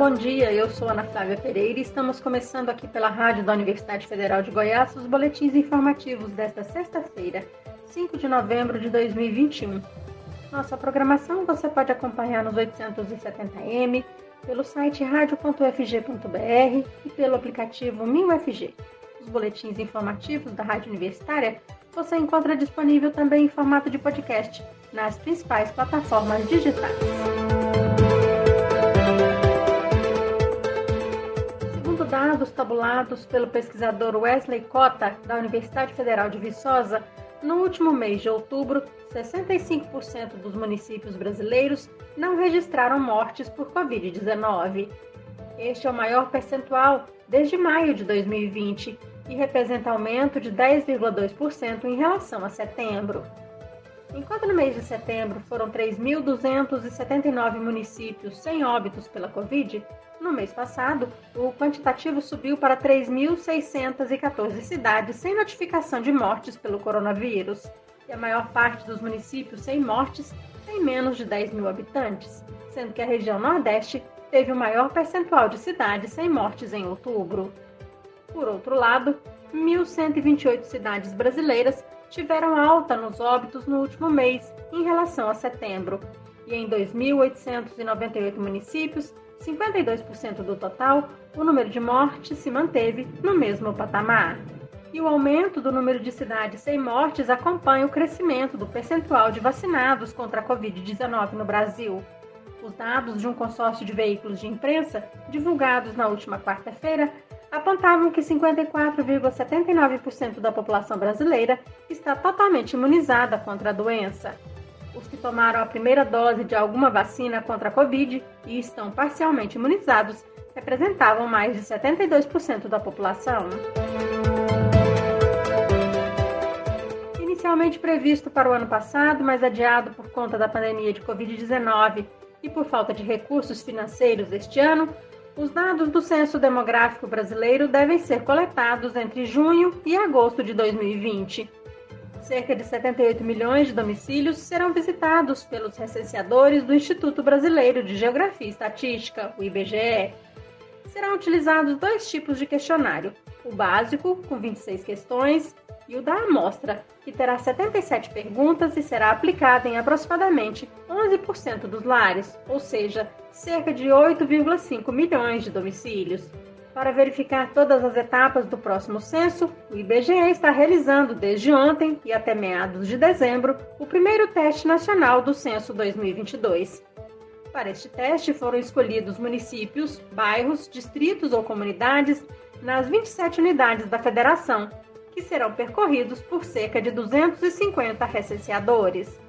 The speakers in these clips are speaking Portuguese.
bom dia. Eu sou Ana Flávia Pereira e estamos começando aqui pela rádio da Universidade Federal de Goiás os boletins informativos desta sexta-feira, 5 de novembro de 2021. Nossa programação você pode acompanhar nos 870m, pelo site radio.ufg.br e pelo aplicativo MinUFG. Os boletins informativos da Rádio Universitária você encontra disponível também em formato de podcast nas principais plataformas digitais. Dados tabulados pelo pesquisador Wesley Cota, da Universidade Federal de Viçosa, no último mês de outubro, 65% dos municípios brasileiros não registraram mortes por Covid-19. Este é o maior percentual desde maio de 2020 e representa aumento de 10,2% em relação a setembro. Enquanto no mês de setembro foram 3.279 municípios sem óbitos pela Covid, no mês passado o quantitativo subiu para 3.614 cidades sem notificação de mortes pelo coronavírus. E a maior parte dos municípios sem mortes tem menos de 10 mil habitantes, sendo que a região Nordeste teve o maior percentual de cidades sem mortes em outubro. Por outro lado, 1.128 cidades brasileiras tiveram alta nos óbitos no último mês em relação a setembro, e em 2.898 municípios, 52% do total, o número de mortes se manteve no mesmo patamar. E o aumento do número de cidades sem mortes acompanha o crescimento do percentual de vacinados contra a Covid-19 no Brasil. Os dados de um consórcio de veículos de imprensa, divulgados na última quarta-feira, apontavam que 54,79% da população brasileira está totalmente imunizada contra a doença. Os que tomaram a primeira dose de alguma vacina contra a Covid e estão parcialmente imunizados representavam mais de 72% da população. Inicialmente previsto para o ano passado, mas adiado por conta da pandemia de Covid-19 e por falta de recursos financeiros este ano, os dados do Censo Demográfico Brasileiro devem ser coletados entre junho e agosto de 2020. Cerca de 78 milhões de domicílios serão visitados pelos recenseadores do Instituto Brasileiro de Geografia e Estatística, o IBGE. Serão utilizados dois tipos de questionário: o básico, com 26 questões, e o da amostra, que terá 77 perguntas e será aplicada em aproximadamente 11% dos lares, ou seja, cerca de 8,5 milhões de domicílios. Para verificar todas as etapas do próximo censo, o IBGE está realizando desde ontem e até meados de dezembro o primeiro teste nacional do censo 2022. Para este teste foram escolhidos municípios, bairros, distritos ou comunidades nas 27 unidades da federação, que serão percorridos por cerca de 250 recenseadores.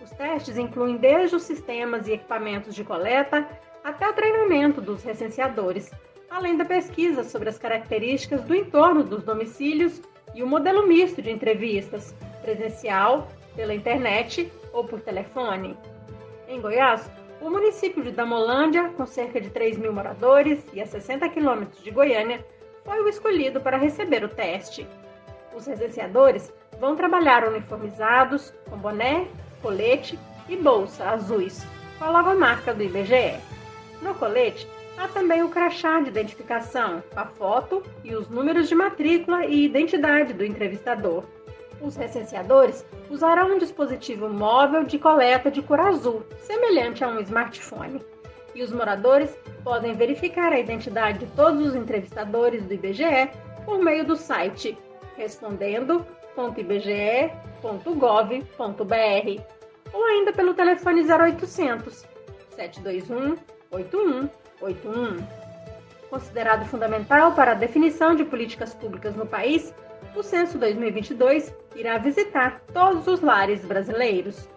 Os testes incluem desde os sistemas e equipamentos de coleta até o treinamento dos recenseadores, além da pesquisa sobre as características do entorno dos domicílios e o modelo misto de entrevistas, presencial, pela internet ou por telefone. Em Goiás, o município de Damolândia, com cerca de 3 mil moradores e a 60 quilômetros de Goiânia, foi o escolhido para receber o teste. Os recenseadores vão trabalhar uniformizados, com boné, colete e bolsa azuis, com a logomarca do IBGE. No colete, há também o crachá de identificação, a foto e os números de matrícula e identidade do entrevistador. Os recenseadores usarão um dispositivo móvel de coleta de cor azul, semelhante a um smartphone. E os moradores podem verificar a identidade de todos os entrevistadores do IBGE por meio do site respondendo.ibge.gov.br ou ainda pelo telefone 0800 721 8181. Considerado fundamental para a definição de políticas públicas no país, o Censo 2022 irá visitar todos os lares brasileiros.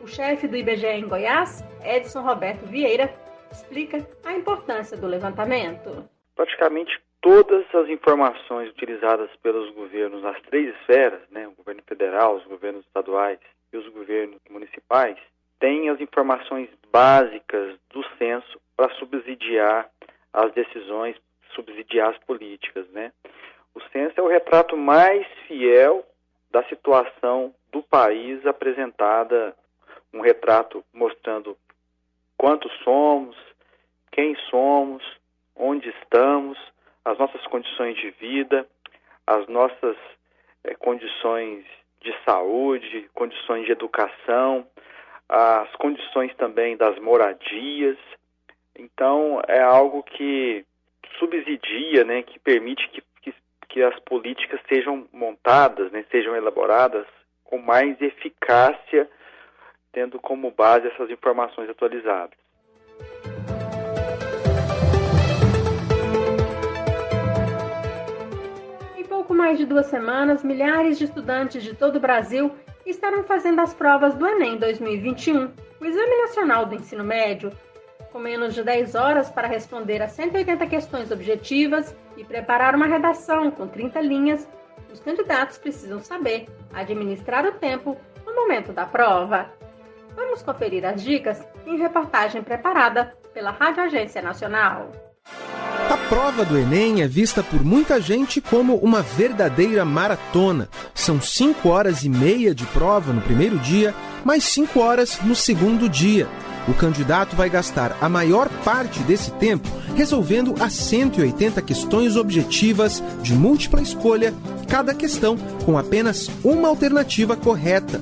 O chefe do IBGE em Goiás, Edson Roberto Vieira, explica a importância do levantamento. Praticamente todas as informações utilizadas pelos governos nas três esferas, né, o governo federal, os governos estaduais e os governos municipais, têm as informações básicas do censo para subsidiar as decisões, subsidiar as políticas, né? O censo é o retrato mais fiel da situação do país apresentada, um retrato mostrando quantos somos, quem somos, onde estamos, as nossas condições de vida, as nossas é, condições de saúde, condições de educação, as condições também das moradias. Então, é algo que subsidia, né, que permite que, que, que as políticas sejam montadas, né, sejam elaboradas com mais eficácia, tendo como base essas informações atualizadas. Em pouco mais de duas semanas, milhares de estudantes de todo o Brasil estarão fazendo as provas do Enem 2021, o Exame Nacional do Ensino Médio, com menos de 10 horas para responder a 180 questões objetivas e preparar uma redação com 30 linhas, os candidatos precisam saber administrar o tempo no momento da prova. Vamos conferir as dicas em reportagem preparada pela Rádio Agência Nacional. A prova do Enem é vista por muita gente como uma verdadeira maratona. São 5 horas e meia de prova no primeiro dia, mais 5 horas no segundo dia. O candidato vai gastar a maior parte desse tempo resolvendo as 180 questões objetivas de múltipla escolha, cada questão com apenas uma alternativa correta.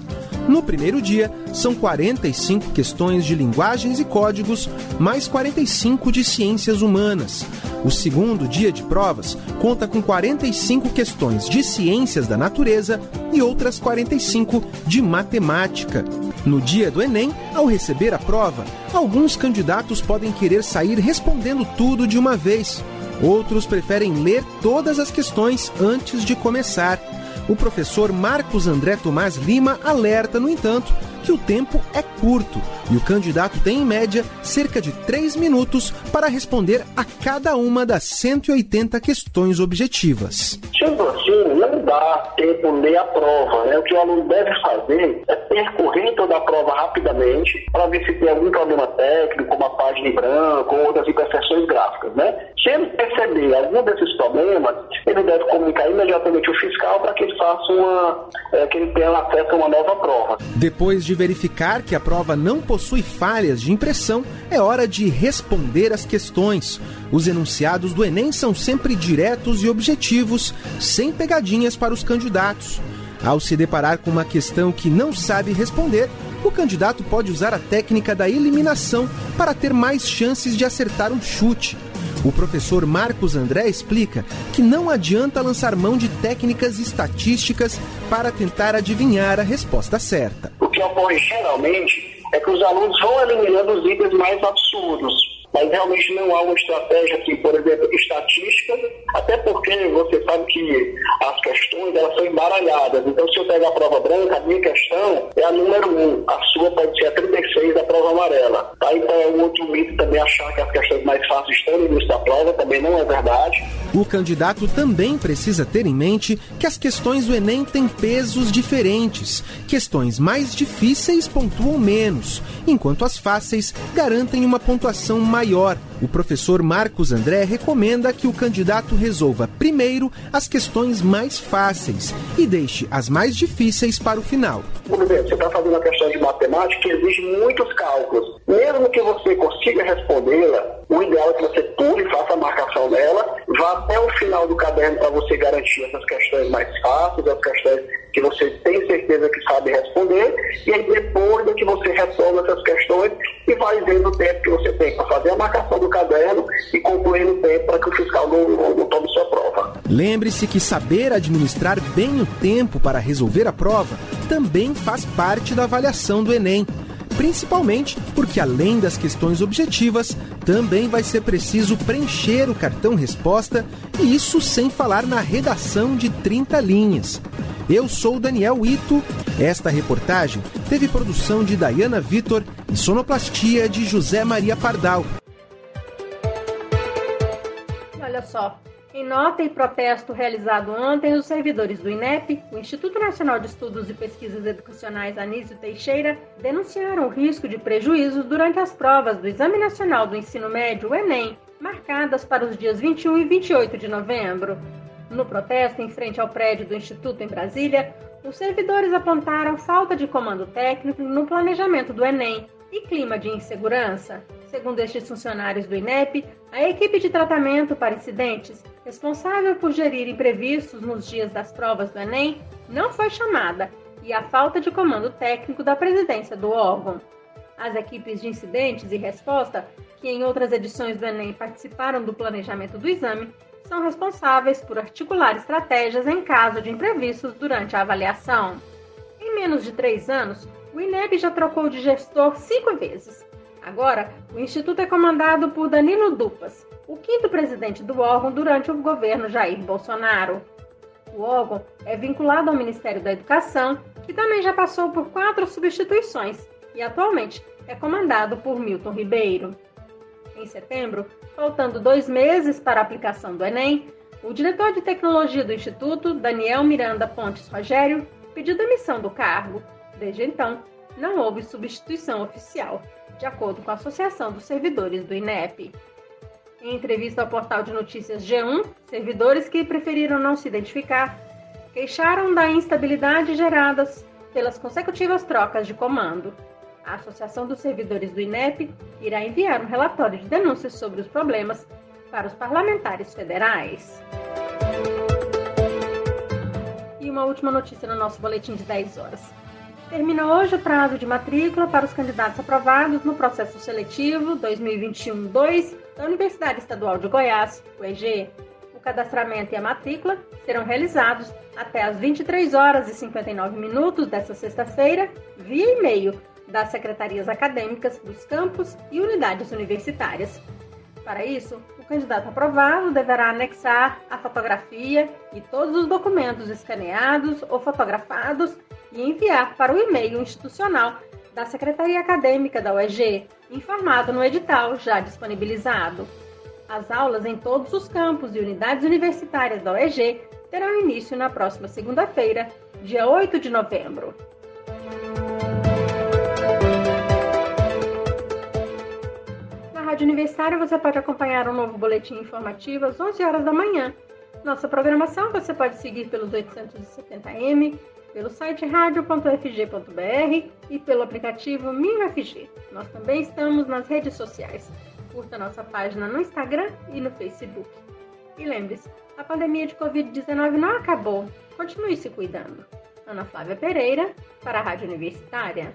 No primeiro dia, são 45 questões de linguagens e códigos, mais 45 de ciências humanas. O segundo dia de provas conta com 45 questões de ciências da natureza e outras 45 de matemática. No dia do Enem, ao receber a prova, alguns candidatos podem querer sair respondendo tudo de uma vez. Outros preferem ler todas as questões antes de começar. O professor Marcos André Tomás Lima alerta, no entanto, que o tempo é curto e o candidato tem, em média, cerca de 3 minutos para responder a cada uma das 180 questões objetivas. Sendo assim, não dá tempo a prova. Né? O que o aluno deve fazer é percorrer toda a prova rapidamente para ver se tem algum problema técnico, como a página em branco ou outras imperfeições gráficas. Né? Se ele perceber algum desses problemas, ele deve comunicar imediatamente o fiscal para que ele faça uma, é, que ele tenha acesso a uma nova prova. Depois de verificar que a prova não possui falhas de impressão, é hora de responder as questões. Os enunciados do Enem são sempre diretos e objetivos, sem pegadinhas para os candidatos. Ao se deparar com uma questão que não sabe responder, o candidato pode usar a técnica da eliminação para ter mais chances de acertar um chute. O professor Marcos André explica que não adianta lançar mão de técnicas estatísticas para tentar adivinhar a resposta certa. O que ocorre geralmente é que os alunos vão eliminando os itens mais absurdos realmente não há uma estratégia assim, por exemplo, estatística, até porque você sabe que as questões elas são embaralhadas. Então, se eu pegar a prova branca, a minha questão é a número 1, a sua pode ser a 36 da prova amarela. Tá? Então, é um outro mito também achar que as questões mais fáceis estão no início da prova, também não é verdade. O candidato também precisa ter em mente que as questões do Enem têm pesos diferentes. Questões mais difíceis pontuam menos, enquanto as fáceis garantem uma pontuação maior. O professor Marcos André recomenda que o candidato resolva primeiro as questões mais fáceis e deixe as mais difíceis para o final. Por exemplo, você está fazendo uma questão de matemática que exige muitos cálculos. Mesmo que você consiga respondê-la, o ideal é que você faça a marcação dela, vá até o para você garantir essas questões mais fáceis, as questões que você tem certeza que sabe responder, e aí depois é que você resolve essas questões e vai vendo o tempo que você tem para fazer a marcação do caderno e concluir no tempo para que o fiscal não, não, não tome sua prova. Lembre-se que saber administrar bem o tempo para resolver a prova também faz parte da avaliação do Enem principalmente porque, além das questões objetivas, também vai ser preciso preencher o cartão resposta, e isso sem falar na redação de 30 linhas. Eu sou Daniel Ito. Esta reportagem teve produção de Dayana Vitor e sonoplastia de José Maria Pardal. Olha só, em nota e protesto realizado ontem, os servidores do INEP, o Instituto Nacional de Estudos e Pesquisas Educacionais Anísio Teixeira, denunciaram o risco de prejuízos durante as provas do Exame Nacional do Ensino Médio, o Enem, marcadas para os dias 21 e 28 de novembro. No protesto em frente ao prédio do Instituto em Brasília, os servidores apontaram falta de comando técnico no planejamento do Enem e clima de insegurança. Segundo estes funcionários do INEP, a equipe de tratamento para incidentes, responsável por gerir imprevistos nos dias das provas do Enem, não foi chamada e a falta de comando técnico da presidência do órgão. As equipes de incidentes e resposta, que em outras edições do Enem participaram do planejamento do exame, são responsáveis por articular estratégias em caso de imprevistos durante a avaliação. Em menos de três anos, o INEP já trocou de gestor cinco vezes. Agora, o Instituto é comandado por Danilo Dupas, o quinto presidente do órgão durante o governo Jair Bolsonaro. O órgão é vinculado ao Ministério da Educação, que também já passou por quatro substituições e atualmente é comandado por Milton Ribeiro. Em setembro, faltando dois meses para a aplicação do Enem, o diretor de tecnologia do Instituto, Daniel Miranda Pontes Rogério, pediu demissão do cargo. Desde então, não houve substituição oficial, de acordo com a Associação dos Servidores do INEP. Em entrevista ao portal de notícias G1, servidores que preferiram não se identificar queixaram da instabilidade gerada pelas consecutivas trocas de comando. A Associação dos Servidores do INEP irá enviar um relatório de denúncias sobre os problemas para os parlamentares federais. E uma última notícia no nosso boletim de 10 horas. Termina hoje o prazo de matrícula para os candidatos aprovados no processo seletivo 2021-2 da Universidade Estadual de Goiás, UEG. O cadastramento e a matrícula serão realizados até às 23 horas e 59 minutos desta sexta-feira via e-mail das secretarias acadêmicas dos campos e unidades universitárias. Para isso, o candidato aprovado deverá anexar a fotografia e todos os documentos escaneados ou fotografados e enviar para o e-mail institucional da Secretaria Acadêmica da UEG, informado no edital já disponibilizado. As aulas em todos os campos e unidades universitárias da UEG terão início na próxima segunda-feira, dia 8 de novembro. Na Rádio Universitária você pode acompanhar um novo boletim informativo às 11 horas da manhã. Nossa programação você pode seguir pelos 870m pelo site radio.fg.br e pelo aplicativo MinFG. Nós também estamos nas redes sociais. Curta nossa página no Instagram e no Facebook. E lembre-se, a pandemia de Covid-19 não acabou. Continue se cuidando. Ana Flávia Pereira, para a Rádio Universitária.